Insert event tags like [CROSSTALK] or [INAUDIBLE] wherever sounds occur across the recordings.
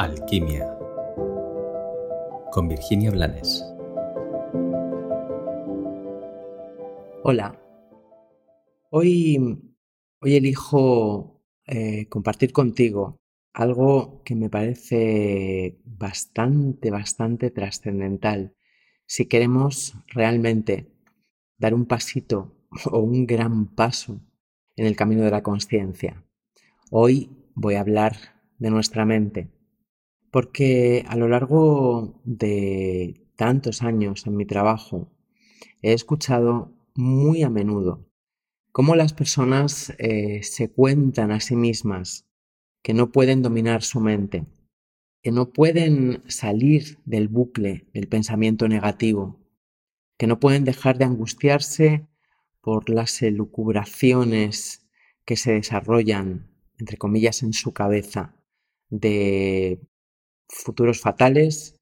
Alquimia con Virginia Blanes. Hola, hoy, hoy elijo eh, compartir contigo algo que me parece bastante, bastante trascendental si queremos realmente dar un pasito [LAUGHS] o un gran paso en el camino de la conciencia. Hoy voy a hablar de nuestra mente porque a lo largo de tantos años en mi trabajo he escuchado muy a menudo cómo las personas eh, se cuentan a sí mismas que no pueden dominar su mente, que no pueden salir del bucle del pensamiento negativo, que no pueden dejar de angustiarse por las elucubraciones que se desarrollan, entre comillas, en su cabeza, de futuros fatales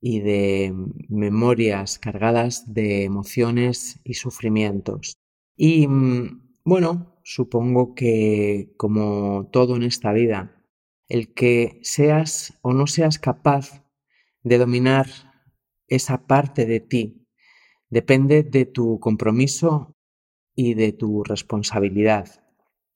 y de memorias cargadas de emociones y sufrimientos. Y mm, bueno, supongo que como todo en esta vida, el que seas o no seas capaz de dominar esa parte de ti depende de tu compromiso y de tu responsabilidad.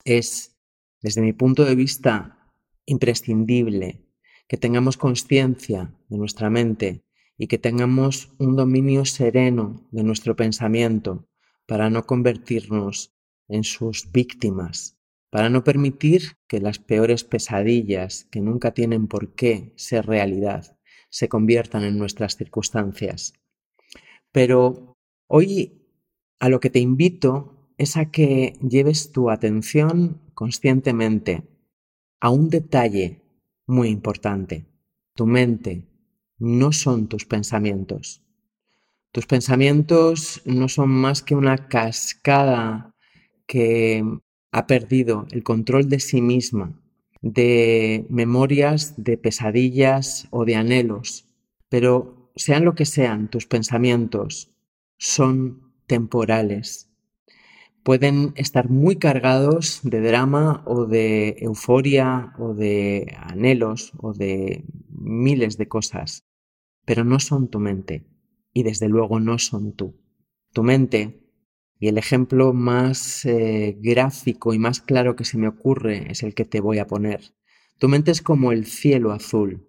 Es, desde mi punto de vista, imprescindible que tengamos conciencia de nuestra mente y que tengamos un dominio sereno de nuestro pensamiento para no convertirnos en sus víctimas, para no permitir que las peores pesadillas, que nunca tienen por qué ser realidad, se conviertan en nuestras circunstancias. Pero hoy a lo que te invito es a que lleves tu atención conscientemente a un detalle muy importante. Tu mente no son tus pensamientos. Tus pensamientos no son más que una cascada que ha perdido el control de sí misma, de memorias, de pesadillas o de anhelos. Pero sean lo que sean tus pensamientos, son temporales pueden estar muy cargados de drama o de euforia o de anhelos o de miles de cosas, pero no son tu mente y desde luego no son tú. Tu mente, y el ejemplo más eh, gráfico y más claro que se me ocurre es el que te voy a poner. Tu mente es como el cielo azul.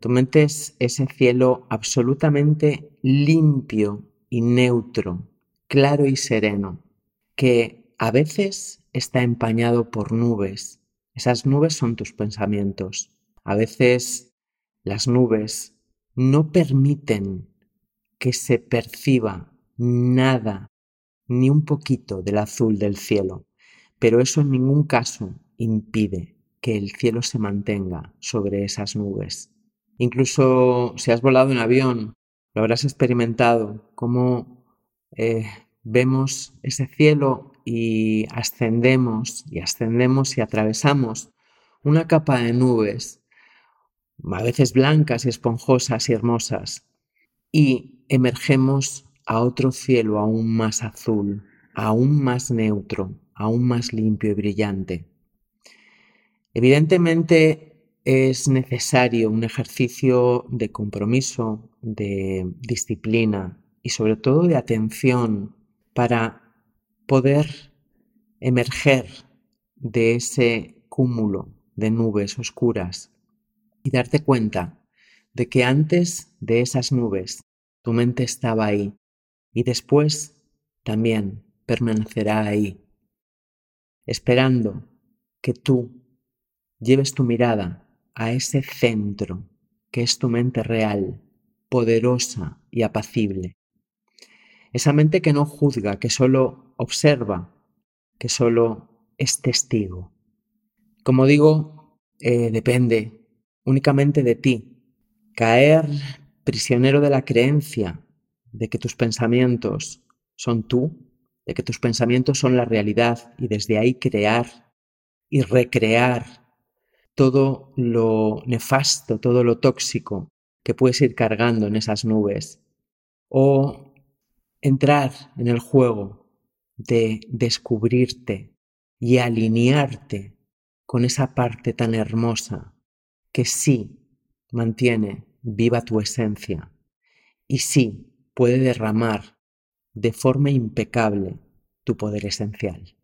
Tu mente es ese cielo absolutamente limpio y neutro, claro y sereno que a veces está empañado por nubes. Esas nubes son tus pensamientos. A veces las nubes no permiten que se perciba nada, ni un poquito del azul del cielo, pero eso en ningún caso impide que el cielo se mantenga sobre esas nubes. Incluso si has volado en avión, lo habrás experimentado, como eh, vemos ese cielo y ascendemos y ascendemos y atravesamos una capa de nubes, a veces blancas y esponjosas y hermosas, y emergemos a otro cielo aún más azul, aún más neutro, aún más limpio y brillante. Evidentemente es necesario un ejercicio de compromiso, de disciplina y sobre todo de atención para poder emerger de ese cúmulo de nubes oscuras y darte cuenta de que antes de esas nubes tu mente estaba ahí y después también permanecerá ahí, esperando que tú lleves tu mirada a ese centro que es tu mente real, poderosa y apacible, esa mente que no juzga, que solo observa, que solo es testigo. Como digo, eh, depende únicamente de ti. Caer prisionero de la creencia de que tus pensamientos son tú, de que tus pensamientos son la realidad y desde ahí crear y recrear todo lo nefasto, todo lo tóxico que puedes ir cargando en esas nubes. O entrar en el juego de descubrirte y alinearte con esa parte tan hermosa que sí mantiene viva tu esencia y sí puede derramar de forma impecable tu poder esencial.